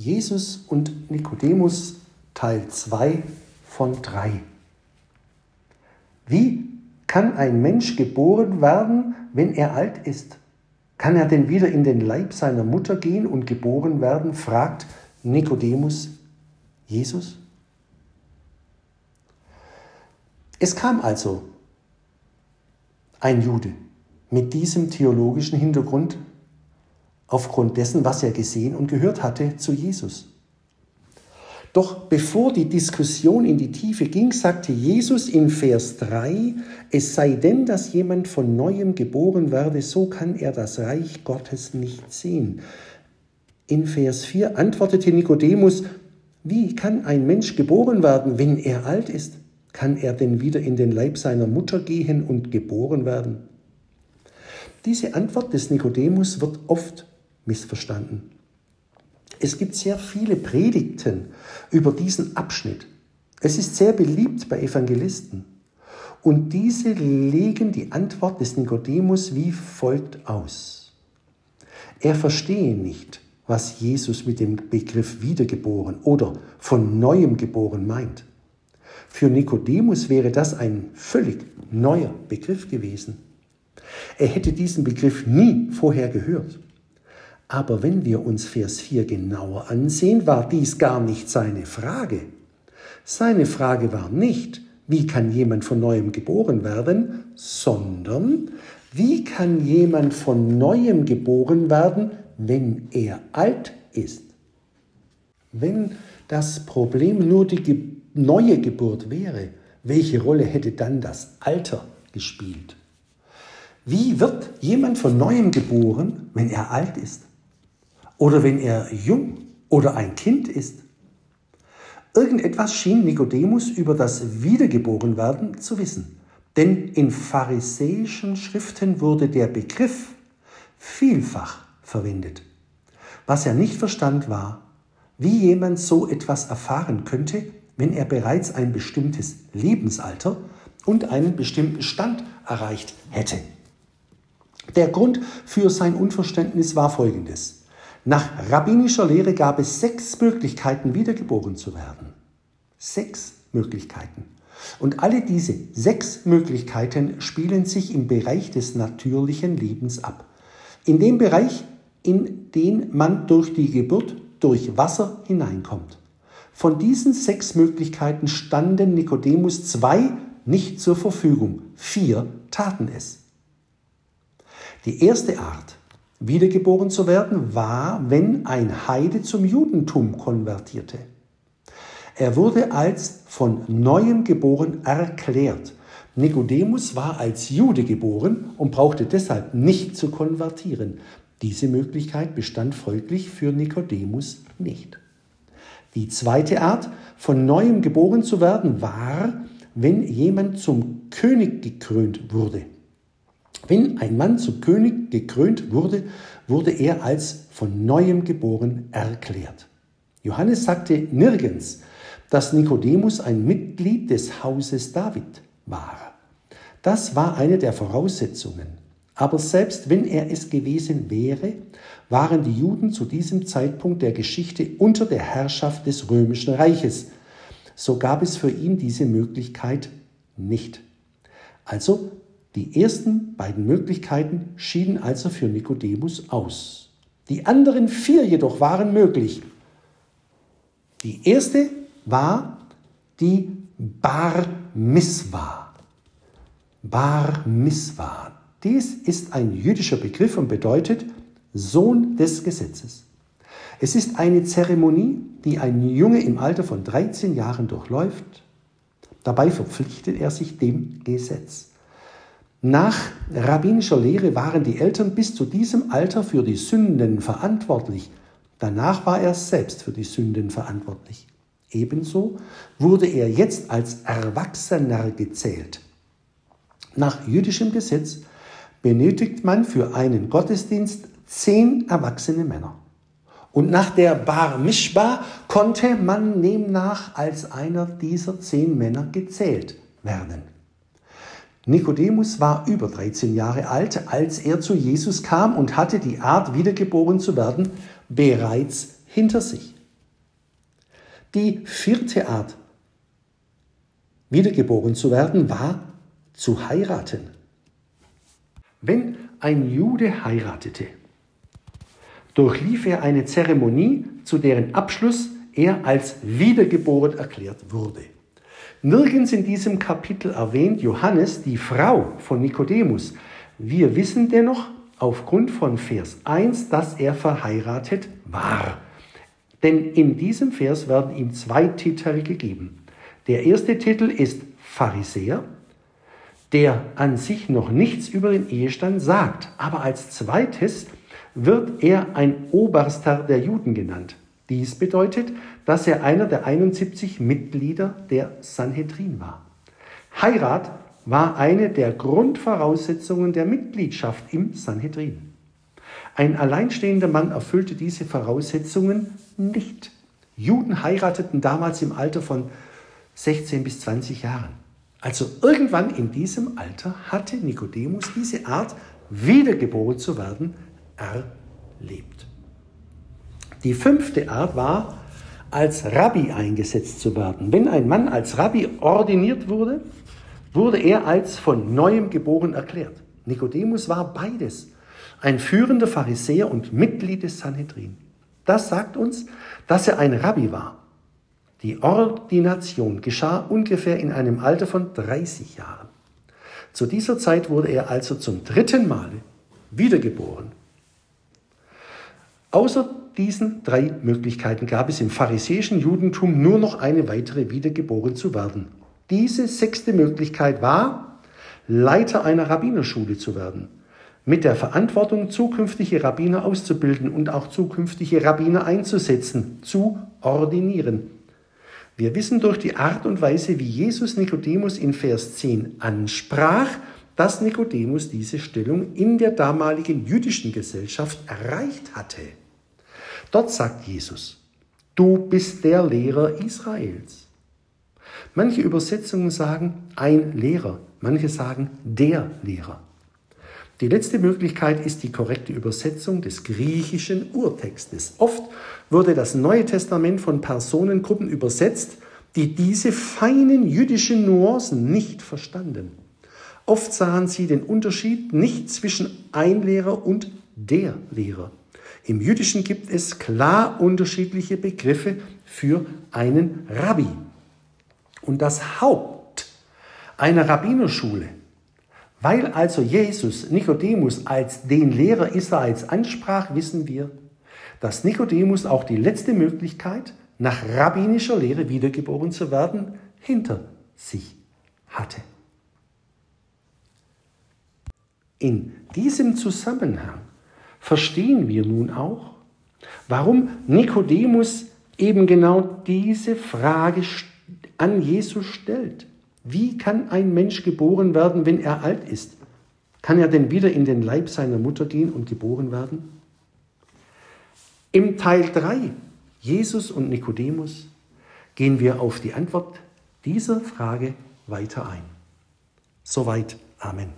Jesus und Nikodemus Teil 2 von 3. Wie kann ein Mensch geboren werden, wenn er alt ist? Kann er denn wieder in den Leib seiner Mutter gehen und geboren werden? fragt Nikodemus Jesus. Es kam also ein Jude mit diesem theologischen Hintergrund aufgrund dessen, was er gesehen und gehört hatte zu Jesus. Doch bevor die Diskussion in die Tiefe ging, sagte Jesus in Vers 3, es sei denn, dass jemand von neuem geboren werde, so kann er das Reich Gottes nicht sehen. In Vers 4 antwortete Nikodemus, wie kann ein Mensch geboren werden, wenn er alt ist? Kann er denn wieder in den Leib seiner Mutter gehen und geboren werden? Diese Antwort des Nikodemus wird oft missverstanden. Es gibt sehr viele Predigten über diesen Abschnitt. Es ist sehr beliebt bei Evangelisten. Und diese legen die Antwort des Nikodemus wie folgt aus. Er verstehe nicht, was Jesus mit dem Begriff wiedergeboren oder von neuem geboren meint. Für Nikodemus wäre das ein völlig neuer Begriff gewesen. Er hätte diesen Begriff nie vorher gehört. Aber wenn wir uns Vers 4 genauer ansehen, war dies gar nicht seine Frage. Seine Frage war nicht, wie kann jemand von neuem geboren werden, sondern wie kann jemand von neuem geboren werden, wenn er alt ist? Wenn das Problem nur die neue Geburt wäre, welche Rolle hätte dann das Alter gespielt? Wie wird jemand von neuem geboren, wenn er alt ist? Oder wenn er jung oder ein Kind ist? Irgendetwas schien Nikodemus über das Wiedergeborenwerden zu wissen. Denn in pharisäischen Schriften wurde der Begriff vielfach verwendet. Was er nicht verstand war, wie jemand so etwas erfahren könnte, wenn er bereits ein bestimmtes Lebensalter und einen bestimmten Stand erreicht hätte. Der Grund für sein Unverständnis war folgendes. Nach rabbinischer Lehre gab es sechs Möglichkeiten, wiedergeboren zu werden. Sechs Möglichkeiten. Und alle diese sechs Möglichkeiten spielen sich im Bereich des natürlichen Lebens ab. In dem Bereich, in den man durch die Geburt durch Wasser hineinkommt. Von diesen sechs Möglichkeiten standen Nikodemus zwei nicht zur Verfügung. Vier taten es. Die erste Art, wiedergeboren zu werden, war, wenn ein Heide zum Judentum konvertierte. Er wurde als von neuem geboren erklärt. Nikodemus war als Jude geboren und brauchte deshalb nicht zu konvertieren. Diese Möglichkeit bestand folglich für Nikodemus nicht. Die zweite Art, von neuem geboren zu werden, war, wenn jemand zum König gekrönt wurde. Wenn ein Mann zu König gekrönt wurde, wurde er als von neuem geboren erklärt. Johannes sagte nirgends, dass Nikodemus ein Mitglied des Hauses David war. Das war eine der Voraussetzungen. Aber selbst wenn er es gewesen wäre, waren die Juden zu diesem Zeitpunkt der Geschichte unter der Herrschaft des römischen Reiches. So gab es für ihn diese Möglichkeit nicht. Also die ersten beiden Möglichkeiten schieden also für Nikodemus aus. Die anderen vier jedoch waren möglich. Die erste war die Bar Miswa. Bar Miswa. Dies ist ein jüdischer Begriff und bedeutet Sohn des Gesetzes. Es ist eine Zeremonie, die ein Junge im Alter von 13 Jahren durchläuft. Dabei verpflichtet er sich dem Gesetz. Nach rabbinischer Lehre waren die Eltern bis zu diesem Alter für die Sünden verantwortlich. Danach war er selbst für die Sünden verantwortlich. Ebenso wurde er jetzt als Erwachsener gezählt. Nach jüdischem Gesetz benötigt man für einen Gottesdienst zehn erwachsene Männer. Und nach der Bar Mishba konnte man demnach als einer dieser zehn Männer gezählt werden. Nikodemus war über 13 Jahre alt, als er zu Jesus kam und hatte die Art, wiedergeboren zu werden, bereits hinter sich. Die vierte Art, wiedergeboren zu werden, war zu heiraten. Wenn ein Jude heiratete, durchlief er eine Zeremonie, zu deren Abschluss er als wiedergeboren erklärt wurde. Nirgends in diesem Kapitel erwähnt Johannes die Frau von Nikodemus. Wir wissen dennoch aufgrund von Vers 1, dass er verheiratet war. Denn in diesem Vers werden ihm zwei Titel gegeben. Der erste Titel ist Pharisäer, der an sich noch nichts über den Ehestand sagt, aber als zweites wird er ein Oberster der Juden genannt. Dies bedeutet, dass er einer der 71 Mitglieder der Sanhedrin war. Heirat war eine der Grundvoraussetzungen der Mitgliedschaft im Sanhedrin. Ein alleinstehender Mann erfüllte diese Voraussetzungen nicht. Juden heirateten damals im Alter von 16 bis 20 Jahren. Also irgendwann in diesem Alter hatte Nikodemus diese Art, wiedergeboren zu werden, erlebt. Die fünfte Art war, als Rabbi eingesetzt zu werden. Wenn ein Mann als Rabbi ordiniert wurde, wurde er als von neuem geboren erklärt. Nikodemus war beides, ein führender Pharisäer und Mitglied des Sanhedrin. Das sagt uns, dass er ein Rabbi war. Die Ordination geschah ungefähr in einem Alter von 30 Jahren. Zu dieser Zeit wurde er also zum dritten Mal wiedergeboren. Außer diesen drei Möglichkeiten gab es im pharisäischen Judentum nur noch eine weitere, wiedergeboren zu werden. Diese sechste Möglichkeit war, Leiter einer Rabbinerschule zu werden, mit der Verantwortung, zukünftige Rabbiner auszubilden und auch zukünftige Rabbiner einzusetzen, zu ordinieren. Wir wissen durch die Art und Weise, wie Jesus Nikodemus in Vers 10 ansprach, dass Nikodemus diese Stellung in der damaligen jüdischen Gesellschaft erreicht hatte. Dort sagt Jesus, du bist der Lehrer Israels. Manche Übersetzungen sagen ein Lehrer, manche sagen der Lehrer. Die letzte Möglichkeit ist die korrekte Übersetzung des griechischen Urtextes. Oft wurde das Neue Testament von Personengruppen übersetzt, die diese feinen jüdischen Nuancen nicht verstanden. Oft sahen sie den Unterschied nicht zwischen ein Lehrer und der Lehrer. Im Jüdischen gibt es klar unterschiedliche Begriffe für einen Rabbi. Und das Haupt einer Rabbinerschule weil also Jesus Nikodemus als den Lehrer Israels ansprach, wissen wir, dass Nikodemus auch die letzte Möglichkeit, nach rabbinischer Lehre wiedergeboren zu werden, hinter sich hatte. In diesem Zusammenhang verstehen wir nun auch, warum Nikodemus eben genau diese Frage an Jesus stellt. Wie kann ein Mensch geboren werden, wenn er alt ist? Kann er denn wieder in den Leib seiner Mutter gehen und geboren werden? Im Teil 3, Jesus und Nikodemus, gehen wir auf die Antwort dieser Frage weiter ein. Soweit. Amen.